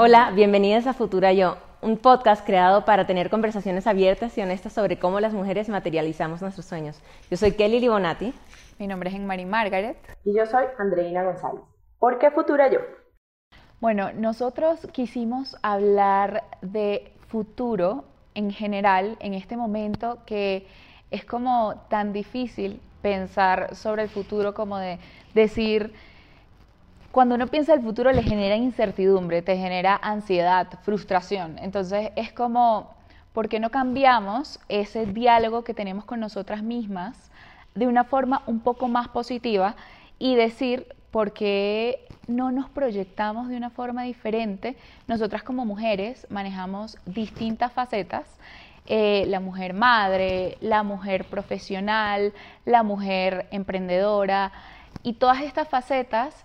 Hola, bienvenidas a Futura Yo, un podcast creado para tener conversaciones abiertas y honestas sobre cómo las mujeres materializamos nuestros sueños. Yo soy Kelly Libonati. Mi nombre es Enmari Margaret. Y yo soy Andreina González. ¿Por qué Futura Yo? Bueno, nosotros quisimos hablar de futuro en general en este momento que es como tan difícil pensar sobre el futuro como de decir, cuando uno piensa el futuro le genera incertidumbre, te genera ansiedad, frustración. Entonces es como, ¿por qué no cambiamos ese diálogo que tenemos con nosotras mismas de una forma un poco más positiva y decir, ¿por qué no nos proyectamos de una forma diferente? Nosotras como mujeres manejamos distintas facetas. Eh, la mujer madre, la mujer profesional, la mujer emprendedora y todas estas facetas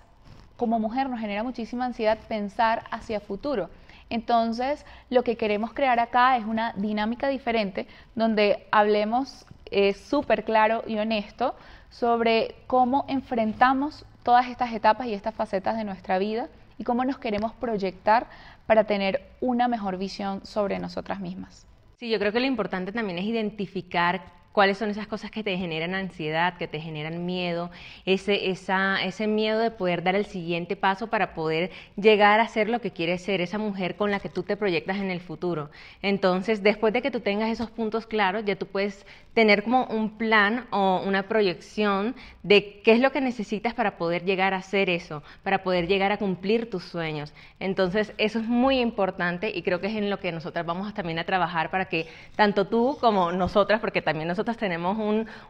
como mujer nos genera muchísima ansiedad pensar hacia futuro. Entonces, lo que queremos crear acá es una dinámica diferente donde hablemos eh, súper claro y honesto sobre cómo enfrentamos todas estas etapas y estas facetas de nuestra vida y cómo nos queremos proyectar para tener una mejor visión sobre nosotras mismas. Sí, yo creo que lo importante también es identificar cuáles son esas cosas que te generan ansiedad, que te generan miedo, ese, esa, ese miedo de poder dar el siguiente paso para poder llegar a ser lo que quieres ser, esa mujer con la que tú te proyectas en el futuro. Entonces, después de que tú tengas esos puntos claros, ya tú puedes tener como un plan o una proyección de qué es lo que necesitas para poder llegar a hacer eso, para poder llegar a cumplir tus sueños. Entonces, eso es muy importante y creo que es en lo que nosotras vamos también a trabajar para que tanto tú como nosotras, porque también nosotros tenemos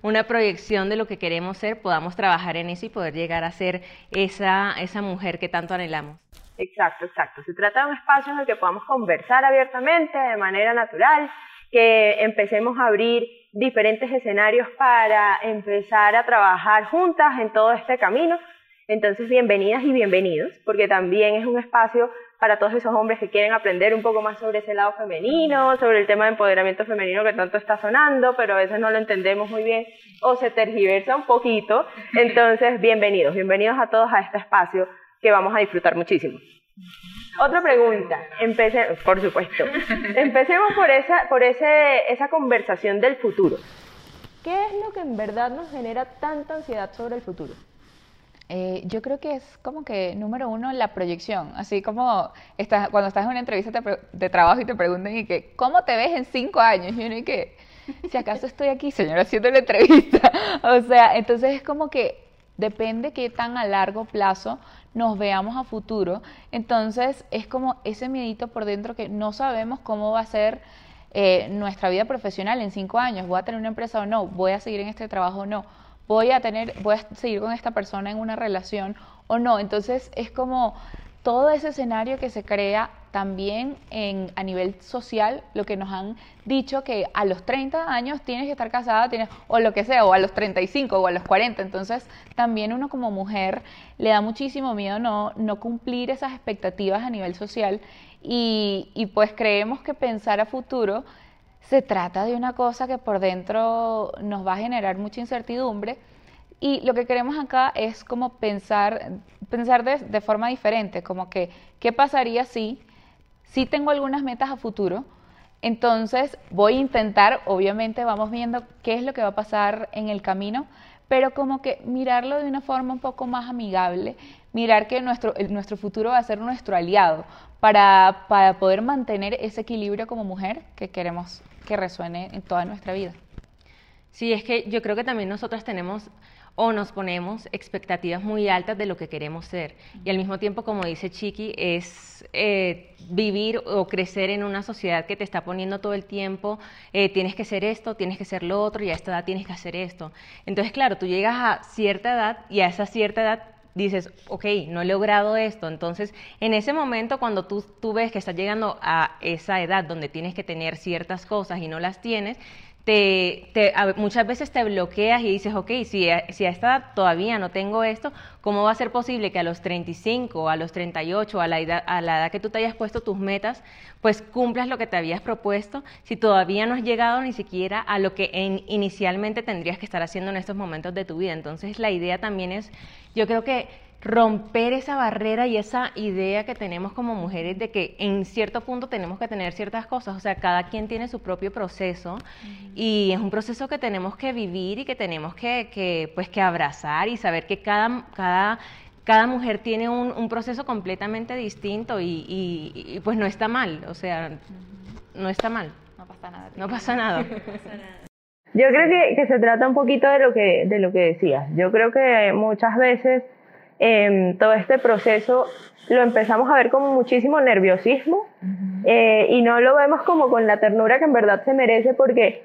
una proyección de lo que queremos ser, podamos trabajar en eso y poder llegar a ser esa, esa mujer que tanto anhelamos. Exacto, exacto. Se trata de un espacio en el que podamos conversar abiertamente, de manera natural, que empecemos a abrir diferentes escenarios para empezar a trabajar juntas en todo este camino. Entonces, bienvenidas y bienvenidos, porque también es un espacio para todos esos hombres que quieren aprender un poco más sobre ese lado femenino, sobre el tema de empoderamiento femenino que tanto está sonando, pero a veces no lo entendemos muy bien o se tergiversa un poquito. Entonces, bienvenidos, bienvenidos a todos a este espacio que vamos a disfrutar muchísimo. Otra pregunta, empecé, por supuesto. Empecemos por esa, por ese, esa conversación del futuro. ¿Qué es lo que en verdad nos genera tanta ansiedad sobre el futuro? Eh, yo creo que es como que, número uno, la proyección. Así como estás, cuando estás en una entrevista de trabajo y te preguntan, y que, ¿cómo te ves en cinco años? Y uno, y que, si acaso estoy aquí, señora, haciendo la entrevista. o sea, entonces es como que depende qué tan a largo plazo nos veamos a futuro. Entonces es como ese miedito por dentro que no sabemos cómo va a ser eh, nuestra vida profesional en cinco años. ¿Voy a tener una empresa o no? ¿Voy a seguir en este trabajo o no? Voy a tener, voy a seguir con esta persona en una relación o no. Entonces es como todo ese escenario que se crea también en, a nivel social, lo que nos han dicho que a los 30 años tienes que estar casada, tienes, o lo que sea, o a los 35 o a los 40. Entonces también uno como mujer le da muchísimo miedo no, no cumplir esas expectativas a nivel social y, y pues creemos que pensar a futuro se trata de una cosa que por dentro nos va a generar mucha incertidumbre y lo que queremos acá es como pensar, pensar de, forma diferente, como que, ¿qué pasaría si, si tengo algunas metas a futuro? Entonces voy a intentar, obviamente vamos viendo qué es lo que va a pasar en el camino, pero como que mirarlo de una forma un poco más amigable, mirar que nuestro, nuestro futuro va a ser nuestro aliado para, para poder mantener ese equilibrio como mujer que queremos que resuene en toda nuestra vida. Sí, es que yo creo que también nosotras tenemos o nos ponemos expectativas muy altas de lo que queremos ser. Y al mismo tiempo, como dice Chiqui, es eh, vivir o crecer en una sociedad que te está poniendo todo el tiempo, eh, tienes que ser esto, tienes que ser lo otro, y a esta edad tienes que hacer esto. Entonces, claro, tú llegas a cierta edad y a esa cierta edad dices, ok, no he logrado esto. Entonces, en ese momento, cuando tú, tú ves que estás llegando a esa edad donde tienes que tener ciertas cosas y no las tienes, te, muchas veces te bloqueas y dices, ok, si a, si a esta edad todavía no tengo esto, ¿cómo va a ser posible que a los 35, a los 38, a la, edad, a la edad que tú te hayas puesto tus metas, pues cumplas lo que te habías propuesto si todavía no has llegado ni siquiera a lo que inicialmente tendrías que estar haciendo en estos momentos de tu vida? Entonces la idea también es, yo creo que romper esa barrera y esa idea que tenemos como mujeres de que en cierto punto tenemos que tener ciertas cosas, o sea, cada quien tiene su propio proceso y es un proceso que tenemos que vivir y que tenemos que, que pues, que abrazar y saber que cada, cada, cada mujer tiene un, un proceso completamente distinto y, y, pues no está mal, o sea, no está mal. No pasa nada. No pasa nada. Yo creo que, que, se trata un poquito de lo que, de lo que decías. Yo creo que muchas veces eh, todo este proceso lo empezamos a ver con muchísimo nerviosismo eh, y no lo vemos como con la ternura que en verdad se merece porque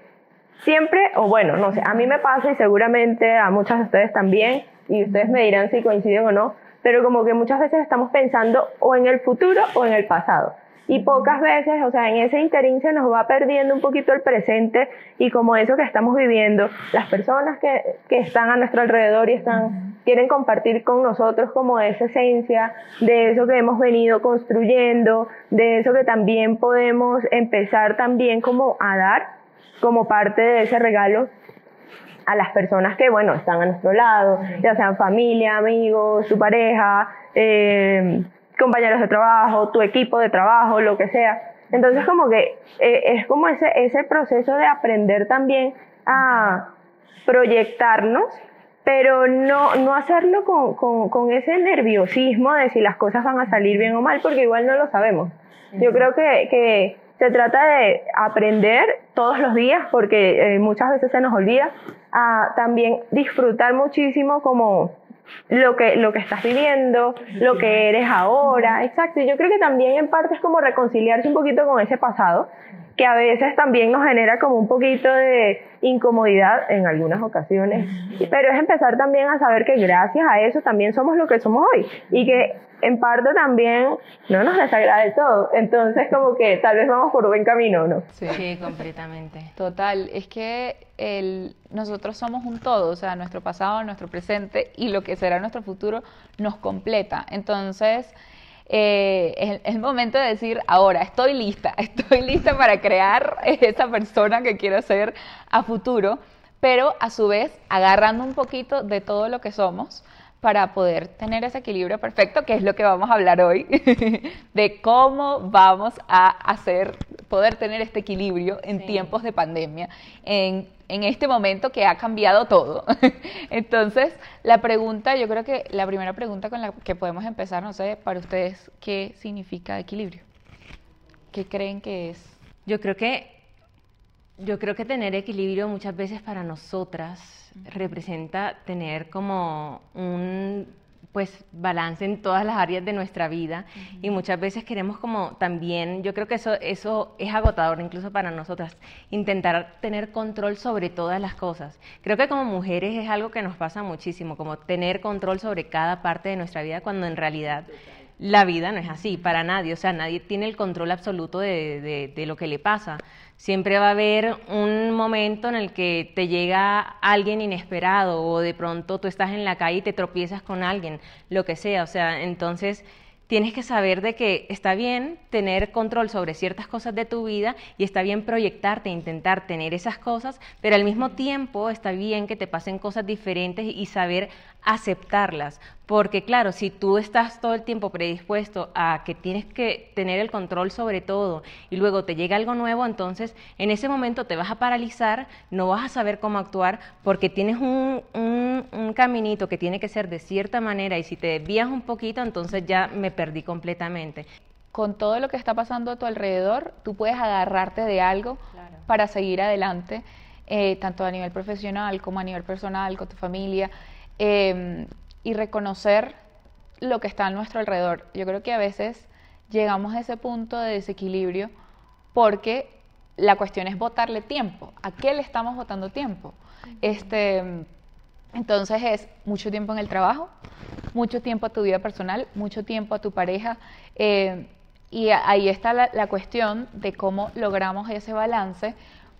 siempre, o bueno, no sé, a mí me pasa y seguramente a muchas de ustedes también, y ustedes me dirán si coinciden o no, pero como que muchas veces estamos pensando o en el futuro o en el pasado. Y pocas veces, o sea, en ese interín se nos va perdiendo un poquito el presente y como eso que estamos viviendo, las personas que, que están a nuestro alrededor y están, quieren compartir con nosotros como esa esencia de eso que hemos venido construyendo, de eso que también podemos empezar también como a dar como parte de ese regalo a las personas que, bueno, están a nuestro lado, ya sean familia, amigos, su pareja, eh, compañeros de trabajo, tu equipo de trabajo, lo que sea. Entonces como que eh, es como ese, ese proceso de aprender también a proyectarnos, pero no, no hacerlo con, con, ese nerviosismo de si las cosas van a salir bien o mal, porque igual no lo sabemos. Yo creo que, que se trata de aprender todos los días, porque eh, muchas veces se nos olvida, a también disfrutar muchísimo como lo que, lo que estás viviendo, lo que eres ahora, exacto. Y yo creo que también en parte es como reconciliarse un poquito con ese pasado, que a veces también nos genera como un poquito de incomodidad en algunas ocasiones, pero es empezar también a saber que gracias a eso también somos lo que somos hoy y que en parte también no nos desagrada del todo. Entonces como que tal vez vamos por buen camino, ¿no? Sí, completamente. Total, es que el, nosotros somos un todo, o sea, nuestro pasado, nuestro presente y lo que será nuestro futuro nos completa. Entonces, eh, es, el momento de decir, ahora estoy lista, estoy lista para crear esa persona que quiero ser a futuro, pero a su vez agarrando un poquito de todo lo que somos para poder tener ese equilibrio perfecto, que es lo que vamos a hablar hoy, de cómo vamos a hacer, poder tener este equilibrio en tiempos de pandemia, en, en, este momento que ha cambiado todo. Entonces, la pregunta, yo creo que la primera pregunta con la que podemos empezar, no sé, para ustedes, ¿qué significa equilibrio? ¿Qué creen que es? Yo creo que, yo creo que tener equilibrio muchas veces para nosotras representa tener como un pues balance en todas las áreas de nuestra vida y muchas veces queremos como también, yo creo que eso, eso es agotador incluso para nosotras, intentar tener control sobre todas las cosas. Creo que como mujeres es algo que nos pasa muchísimo, como tener control sobre cada parte de nuestra vida cuando en realidad la vida no es así para nadie, o sea, nadie tiene el control absoluto de, de, de lo que le pasa. Siempre va a haber un momento en el que te llega alguien inesperado o de pronto tú estás en la calle y te tropiezas con alguien, lo que sea. O sea, entonces tienes que saber de que está bien tener control sobre ciertas cosas de tu vida y está bien proyectarte, intentar tener esas cosas, pero al mismo tiempo está bien que te pasen cosas diferentes y saber aceptarlas. Porque claro, si tú estás todo el tiempo predispuesto a que tienes que tener el control sobre todo y luego te llega algo nuevo, entonces en ese momento te vas a paralizar, no vas a saber cómo actuar porque tienes un, un, un caminito que tiene que ser de cierta manera y si te desvías un poquito, entonces ya me perdí completamente. Con todo lo que está pasando a tu alrededor, tú puedes agarrarte de algo claro. para seguir adelante, eh, tanto a nivel profesional como a nivel personal, con tu familia eh, y reconocer lo que está a nuestro alrededor. Yo creo que a veces llegamos a ese punto de desequilibrio porque la cuestión es votarle tiempo. ¿A qué le estamos votando tiempo? Este, entonces es mucho tiempo en el trabajo, mucho tiempo a tu vida personal, mucho tiempo a tu pareja. Eh, y ahí está la, la, cuestión de cómo logramos ese balance,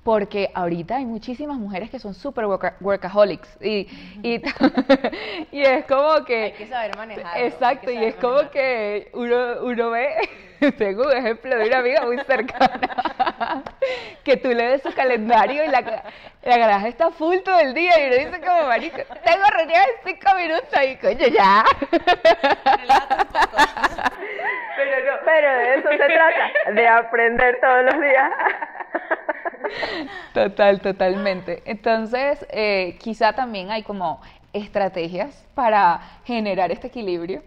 porque ahorita hay muchísimas mujeres que son súper workaholics y, y, y, es como que... Hay que saber manejar. Exacto, y es como que uno, uno ve, tengo un ejemplo de una amiga muy cercana, que tú le des su calendario y la, la garaje está full todo el día y uno dice como, marico, tengo reunión en cinco minutos y coño, ya. Pero, no, pero de eso se trata, de aprender todos los días. Total, totalmente. Entonces, eh, quizá también hay como estrategias para generar este equilibrio.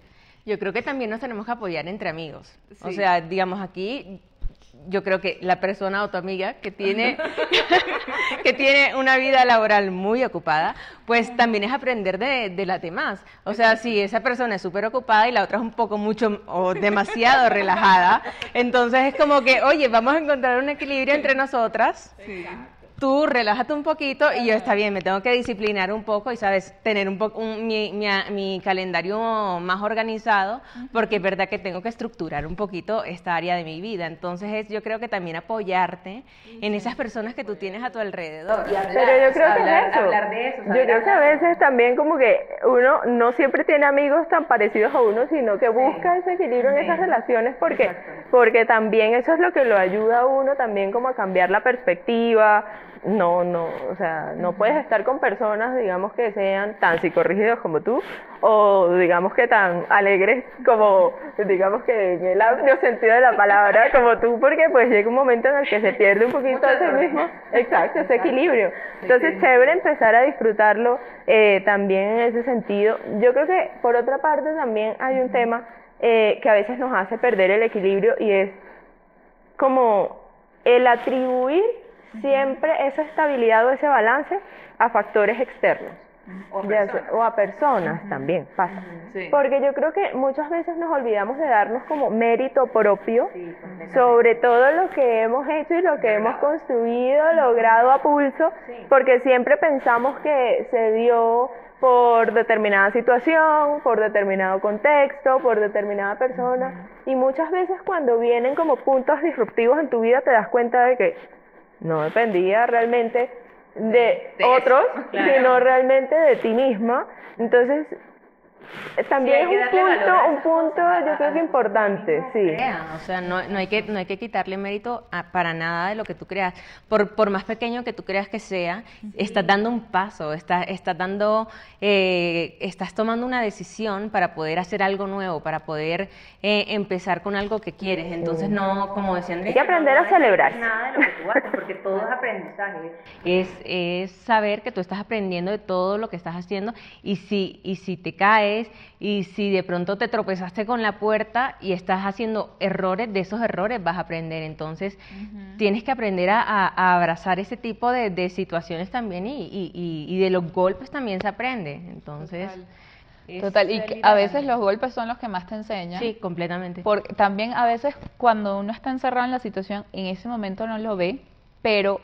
Yo creo que también nos tenemos que apoyar entre amigos. O sea, digamos aquí yo creo que la persona o tu amiga que tiene, que tiene una vida laboral muy ocupada, pues también es aprender de, de las demás. O sea, si esa persona es súper ocupada y la otra es un poco mucho o demasiado relajada, entonces es como que, oye, vamos a encontrar un equilibrio entre nosotras tú relájate un poquito y yo está bien, me tengo que disciplinar un poco y, sabes, tener un poco mi, mi, calendario más organizado, porque es verdad que tengo que estructurar un poquito esta área de mi vida. Entonces, es, yo creo que también apoyarte en esas personas que tú tienes a tu alrededor. Pero yo creo que es eso. de eso yo creo que a veces también como que uno no siempre tiene amigos tan parecidos a uno, sino que busca ese equilibrio en esas relaciones porque, porque también eso es lo que lo ayuda a uno también como a cambiar la perspectiva, no, no, o sea, no puedes estar con personas, digamos, que sean tan psicorrígidos como tú, o digamos que tan alegres como, digamos que en el amplio sentido de la palabra, como tú, porque pues llega un momento en el que se pierde un poquito ese mismo, exacto, ese equilibrio. Entonces, chévere empezar a disfrutarlo eh, también en ese sentido. Yo creo que, por otra parte, también hay un tema eh, que a veces nos hace perder el equilibrio y es como el atribuir siempre esa estabilidad o ese balance a factores externos. O, a personas. también pasa. Porque yo creo que muchas veces nos olvidamos de darnos como mérito propio sobre todo lo que hemos hecho y lo que hemos construido, logrado a pulso, porque siempre pensamos que se dio por determinada situación, por determinado contexto, por determinada persona. Y muchas veces cuando vienen como puntos disruptivos en tu vida te das cuenta de que no dependía realmente de, otros, sino realmente de ti misma. Entonces, también es un punto, un punto yo creo que importante, sí. O sea, no, no, hay que, no hay que quitarle mérito para nada de lo que tú creas. Por, por más pequeño que tú creas que sea, estás dando un paso, estás, estás dando, eh, estás tomando una decisión para poder hacer algo nuevo, para poder eh, empezar con algo que quieres. Entonces, no, como decían, hay que aprender a celebrar. Nada de lo que tú haces, porque todo es aprendizaje. Es, es saber que tú estás aprendiendo de todo lo que estás haciendo y si, y si te caes y si de pronto te tropezaste con la puerta y estás haciendo errores, de esos errores vas a aprender. Entonces, tienes que aprender a, abrazar ese tipo de, situaciones también y, de los golpes también se aprende. Entonces... Total. y a veces los golpes son los que más te enseñan. Sí, completamente. Porque también a veces cuando uno está encerrado en la situación, en ese momento no lo ve, pero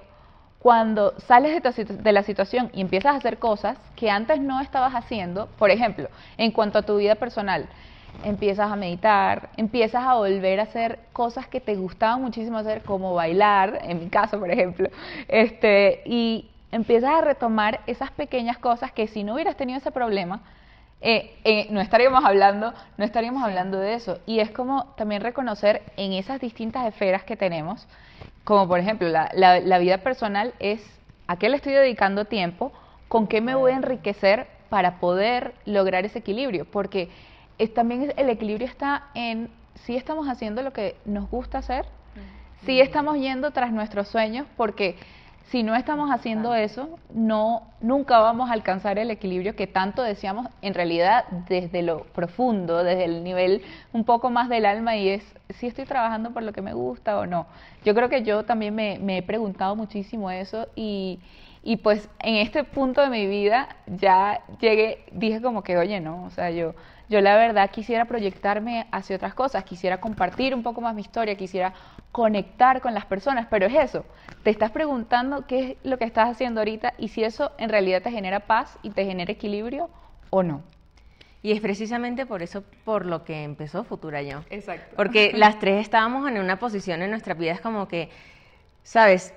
cuando sales de, la situación y empiezas a hacer cosas que antes no estabas haciendo, por ejemplo, en cuanto a tu vida personal, empiezas a meditar, empiezas a volver a hacer cosas que te gustaban muchísimo hacer, como bailar, en mi caso, por ejemplo, este, y empiezas a retomar esas pequeñas cosas que si no hubieras tenido ese problema, eh, eh, no estaríamos hablando, no estaríamos hablando de eso. Y es como también reconocer en esas distintas esferas que tenemos, como por ejemplo la, la, vida personal es a qué le estoy dedicando tiempo, con qué me voy a enriquecer para poder lograr ese equilibrio, porque es, también el equilibrio está en si estamos haciendo lo que nos gusta hacer, si estamos yendo tras nuestros sueños, porque si no estamos haciendo eso, no nunca vamos a alcanzar el equilibrio que tanto deseamos en realidad desde lo profundo, desde el nivel un poco más del alma y es si estoy trabajando por lo que me gusta o no. Yo creo que yo también me, me he preguntado muchísimo eso y, y pues en este punto de mi vida ya llegué, dije como que, oye, no, o sea, yo yo la verdad quisiera proyectarme hacia otras cosas, quisiera compartir un poco más mi historia, quisiera conectar con las personas, pero es eso, te estás preguntando qué es lo que estás haciendo ahorita y si eso en realidad te genera paz y te genera equilibrio o no. Y es precisamente por eso por lo que empezó Futura Yo. Exacto. Porque las tres estábamos en una posición en nuestra vida, es como que, ¿sabes?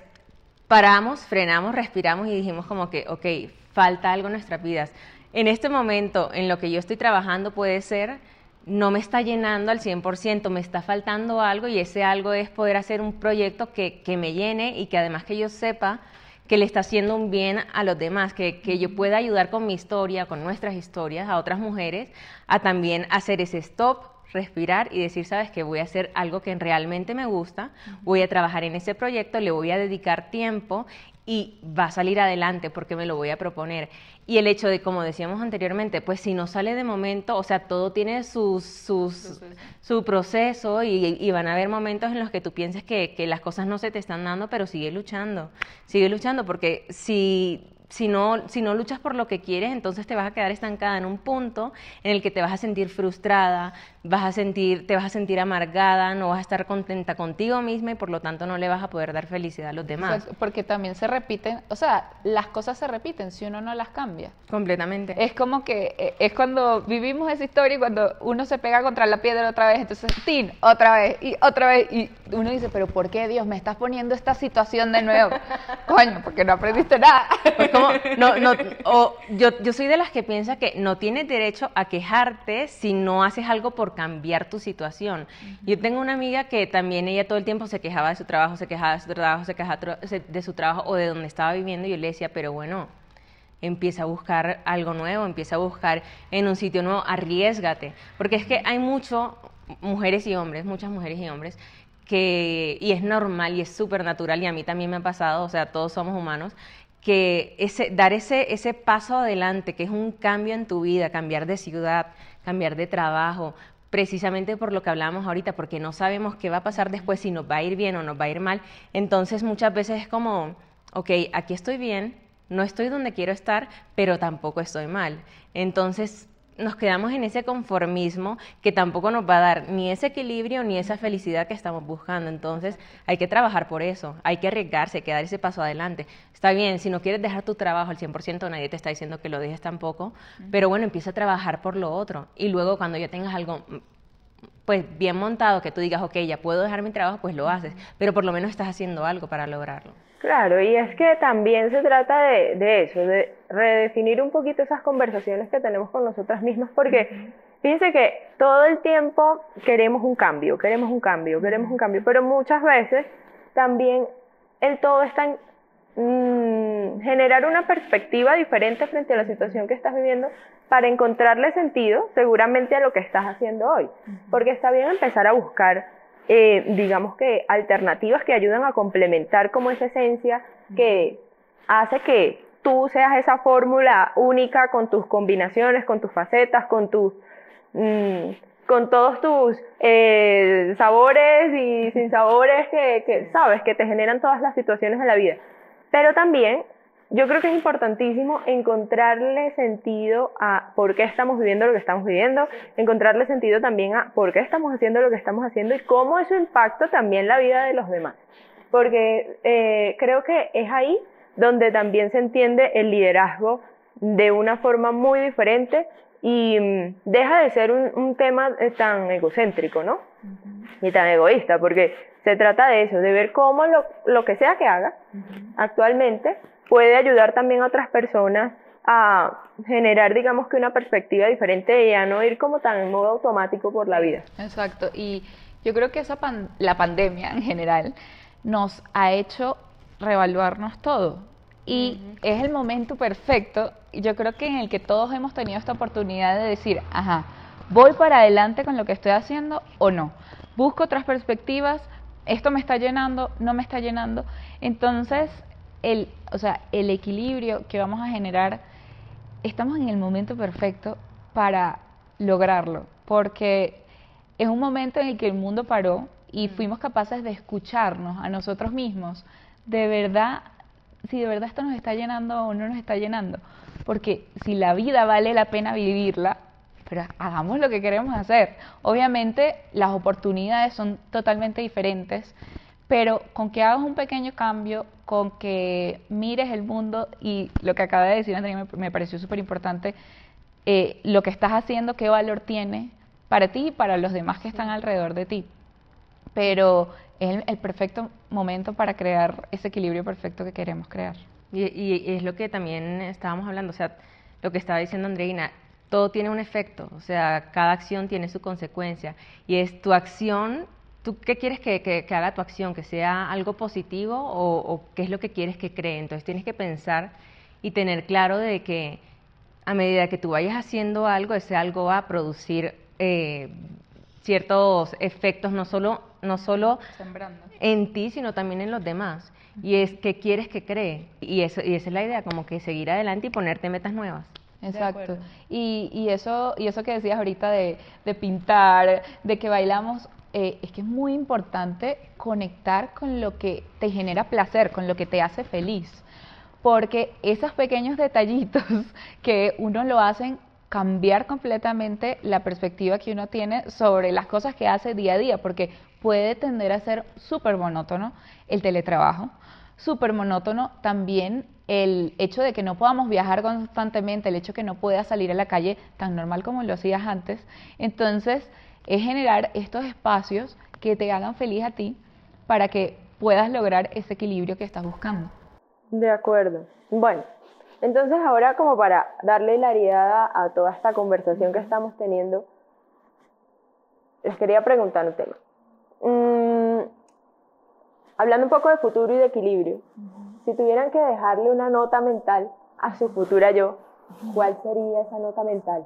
paramos, frenamos, respiramos y dijimos como que, ok, falta algo en nuestras vidas. En este momento, en lo que yo estoy trabajando puede ser, no me está llenando al 100%, me está faltando algo y ese algo es poder hacer un proyecto que, que me llene y que además que yo sepa que le está haciendo un bien a los demás, que, que, yo pueda ayudar con mi historia, con nuestras historias, a otras mujeres, a también hacer ese stop, respirar y decir, sabes que voy a hacer algo que realmente me gusta, voy a trabajar en ese proyecto, le voy a dedicar tiempo y va a salir adelante porque me lo voy a proponer. Y el hecho de, como decíamos anteriormente, pues si no sale de momento, o sea, todo tiene sus, sus, su proceso y, van a haber momentos en los que tú pienses que, que las cosas no se te están dando, pero sigue luchando, sigue luchando porque si si no, si no luchas por lo que quieres, entonces te vas a quedar estancada en un punto en el que te vas a sentir frustrada, vas a sentir, te vas a sentir amargada, no vas a estar contenta contigo misma y por lo tanto no le vas a poder dar felicidad a los demás. porque también se repiten, o sea, las cosas se repiten si uno no las cambia. Completamente. Es como que eh, es cuando vivimos esa historia y cuando uno se pega contra la piedra otra vez, entonces, tin, otra vez y otra vez y uno dice, pero ¿por qué Dios me estás poniendo esta situación de nuevo? Coño, porque no aprendiste nada. Pues como, no, no, o yo, yo soy de las que piensa que no tienes derecho a quejarte si no haces algo por cambiar tu situación. Yo tengo una amiga que también ella todo el tiempo se quejaba de su trabajo, se quejaba de su trabajo, se quejaba de su trabajo o de donde estaba viviendo y yo le decía, pero bueno, empieza a buscar algo nuevo, empieza a buscar en un sitio nuevo, arriesgate, porque es que hay mucho, mujeres y hombres, muchas mujeres y hombres, que, y es normal y es súper natural y a mí también me ha pasado, o sea, todos somos humanos, que ese, dar ese, ese paso adelante, que es un cambio en tu vida, cambiar de ciudad, cambiar de trabajo, precisamente por lo que hablábamos ahorita, porque no sabemos qué va a pasar después, si nos va a ir bien o nos va a ir mal. Entonces muchas veces es como, ok, aquí estoy bien, no estoy donde quiero estar, pero tampoco estoy mal. Entonces nos quedamos en ese conformismo que tampoco nos va a dar ni ese equilibrio ni esa felicidad que estamos buscando. Entonces hay que trabajar por eso, hay que arriesgarse, hay que dar ese paso adelante. Está bien, si no quieres dejar tu trabajo al 100%, nadie te está diciendo que lo dejes tampoco, pero bueno, empieza a trabajar por lo otro. Y luego cuando ya tengas algo pues bien montado, que tú digas, ok, ya puedo dejar mi trabajo, pues lo haces, pero por lo menos estás haciendo algo para lograrlo. Claro, y es que también se trata de, de eso, de redefinir un poquito esas conversaciones que tenemos con nosotras mismas, porque fíjense que todo el tiempo queremos un cambio, queremos un cambio, queremos un cambio, pero muchas veces también el todo está en mm, generar una perspectiva diferente frente a la situación que estás viviendo para encontrarle sentido seguramente a lo que estás haciendo hoy, porque está bien empezar a buscar eh, digamos que alternativas que ayudan a complementar como esa esencia que hace que tú seas esa fórmula única con tus combinaciones, con tus facetas, con tus... Mm, con todos tus eh, sabores y sin sabores que, que, sabes, que te generan todas las situaciones de la vida. Pero también yo creo que es importantísimo encontrarle sentido a por qué estamos viviendo lo que estamos viviendo, encontrarle sentido también a por qué estamos haciendo lo que estamos haciendo y cómo eso impacta también la vida de los demás. Porque eh, creo que es ahí donde también se entiende el liderazgo de una forma muy diferente y mm, deja de ser un, tema eh, tan egocéntrico, ¿no? Y tan egoísta, porque se trata de eso, de ver cómo lo, lo que sea que haga actualmente puede ayudar también a otras personas a generar, digamos que una perspectiva diferente y a no ir como tan en modo automático por la vida. Exacto, y yo creo que esa la pandemia en general nos ha hecho reevaluarnos todo. Y es el momento perfecto, yo creo que en el que todos hemos tenido esta oportunidad de decir, ajá, voy para adelante con lo que estoy haciendo o no, busco otras perspectivas, esto me está llenando, no me está llenando, entonces el, o sea, el equilibrio que vamos a generar, estamos en el momento perfecto para lograrlo, porque es un momento en el que el mundo paró y mm. fuimos capaces de escucharnos a nosotros mismos, de verdad, si de verdad esto nos está llenando o no nos está llenando, porque si la vida vale la pena vivirla, pero hagamos lo que queremos hacer. Obviamente las oportunidades son totalmente diferentes, pero con que hagas un pequeño cambio, con que mires el mundo y lo que acaba de decir Andrea me, pareció súper importante, eh, lo que estás haciendo, qué valor tiene para ti y para los demás que están alrededor de ti. Pero es el, perfecto momento para crear ese equilibrio perfecto que queremos crear. Y, y, es lo que también estábamos hablando, o sea, lo que estaba diciendo Andreina, todo tiene un efecto, o sea, cada acción tiene su consecuencia y es tu acción, ¿tú qué quieres que, que, haga tu acción? ¿Que sea algo positivo o, o, qué es lo que quieres que cree? Entonces tienes que pensar y tener claro de que a medida que tú vayas haciendo algo, ese algo va a producir eh, ciertos efectos, no solo, no solo en ti, sino también en los demás. Y es que quieres que cree. Y, eso, y esa es la idea, como que seguir adelante y ponerte metas nuevas. Exacto. Y, y, eso, y eso que decías ahorita de, de pintar, de que bailamos, eh, es que es muy importante conectar con lo que te genera placer, con lo que te hace feliz. Porque esos pequeños detallitos que uno lo hacen cambiar completamente la perspectiva que uno tiene sobre las cosas que hace día a día, porque puede tender a ser súper monótono el teletrabajo, súper monótono también el hecho de que no podamos viajar constantemente, el hecho de que no puedas salir a la calle tan normal como lo hacías antes. Entonces, es generar estos espacios que te hagan feliz a ti para que puedas lograr ese equilibrio que estás buscando. De acuerdo. Bueno, entonces ahora como para darle claridad a, toda esta conversación que estamos teniendo, les quería preguntar un tema. Mm, hablando un poco de futuro y de equilibrio, si tuvieran que dejarle una nota mental a su futura yo, ¿cuál sería esa nota mental?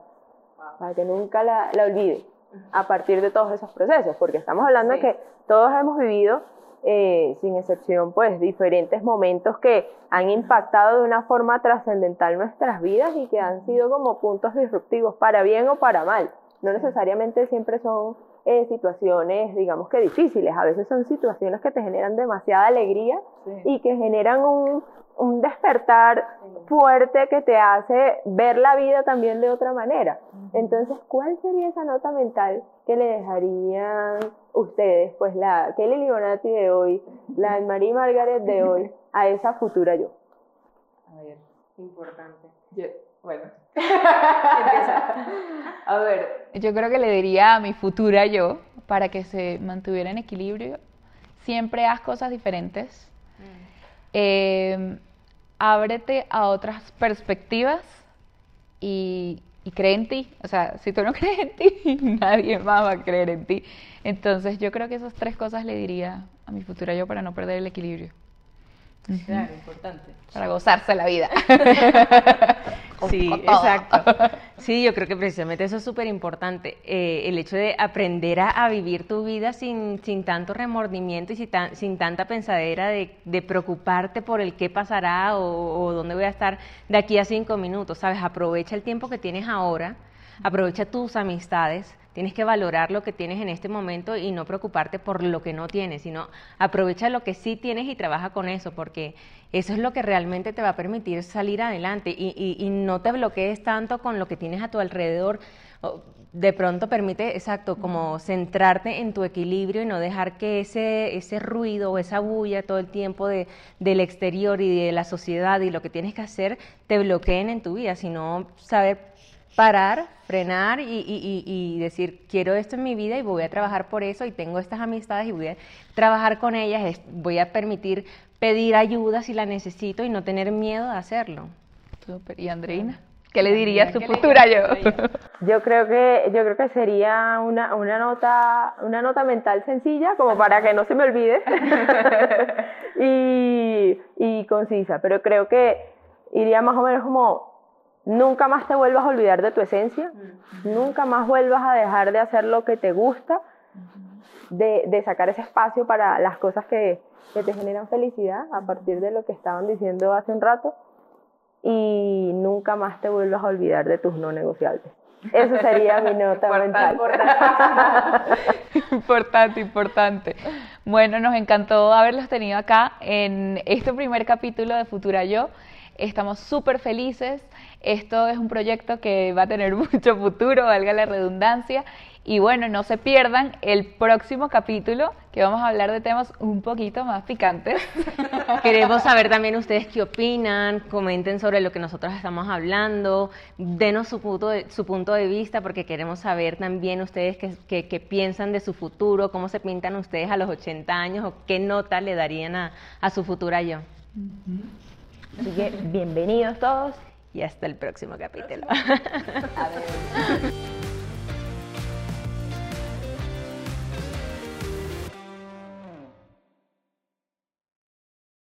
Para que nunca la, olvide a partir de todos esos procesos, porque estamos hablando de que todos hemos vivido, eh, sin excepción, pues diferentes momentos que han impactado de una forma trascendental nuestras vidas y que han sido como puntos disruptivos, para bien o para mal. No necesariamente siempre son eh, situaciones, digamos que difíciles, a veces son situaciones que te generan demasiada alegría y que generan un, un despertar fuerte que te hace ver la vida también de otra manera. Entonces, ¿cuál sería esa nota mental que le dejarían ustedes, pues la Kelly Libonati de hoy, la Marie Margaret de hoy, a esa futura yo? A ver, importante. bueno, A ver, yo creo que le diría a mi futura yo, para que se mantuviera en equilibrio, siempre haz cosas diferentes. Mm. Em, ábrete a otras perspectivas y, y cree en ti. O sea, si tú no crees en ti, nadie más va a creer en ti. Entonces yo creo que esas tres cosas le diría a mi futura yo para no perder el equilibrio. Claro, importante. Para gozarse la vida. sí, exacto. Sí, yo creo que precisamente eso es súper importante. Eh, el hecho de aprender a, vivir tu vida sin, sin tanto remordimiento y sin, sin tanta pensadera de, de, preocuparte por el qué pasará o, o, dónde voy a estar de aquí a cinco minutos. ¿Sabes? Aprovecha el tiempo que tienes ahora, aprovecha tus amistades Tienes que valorar lo que tienes en este momento y no preocuparte por lo que no tienes, sino aprovecha lo que sí tienes y trabaja con eso, porque eso es lo que realmente te va a permitir salir adelante y, no te bloquees tanto con lo que tienes a tu alrededor. De pronto permite, exacto, como centrarte en tu equilibrio y no dejar que ese, ese ruido o esa bulla todo el tiempo de, del exterior y de la sociedad y lo que tienes que hacer te bloqueen en tu vida, sino saber parar, frenar y, decir, quiero esto en mi vida y voy a trabajar por eso y tengo estas amistades y voy a trabajar con ellas, voy a permitir pedir ayuda si la necesito y no tener miedo de hacerlo. ¿Y Andreina? ¿Qué le diría a su futura yo? Yo creo que yo creo que sería una, una nota una nota mental sencilla como para que no se me olvide y, y concisa, pero creo que iría más o menos como Nunca más te vuelvas a olvidar de tu esencia, nunca más vuelvas a dejar de hacer lo que te gusta, de, sacar ese espacio para las cosas que, te generan felicidad a partir de lo que estaban diciendo hace un rato y nunca más te vuelvas a olvidar de tus no negociables. Eso sería mi nota mental. Importante, importante. Bueno, nos encantó haberlos tenido acá en este primer capítulo de Futura Yo. Estamos súper felices. Esto es un proyecto que va a tener mucho futuro, valga la redundancia. Y bueno, no se pierdan el próximo capítulo que vamos a hablar de temas un poquito más picantes. Queremos saber también ustedes qué opinan, comenten sobre lo que nosotros estamos hablando, denos su punto de, su punto de vista porque queremos saber también ustedes qué, qué, piensan de su futuro, cómo se pintan ustedes a los 80 años o qué nota le darían a, a su futura yo. Así que bienvenidos todos y hasta el próximo capítulo.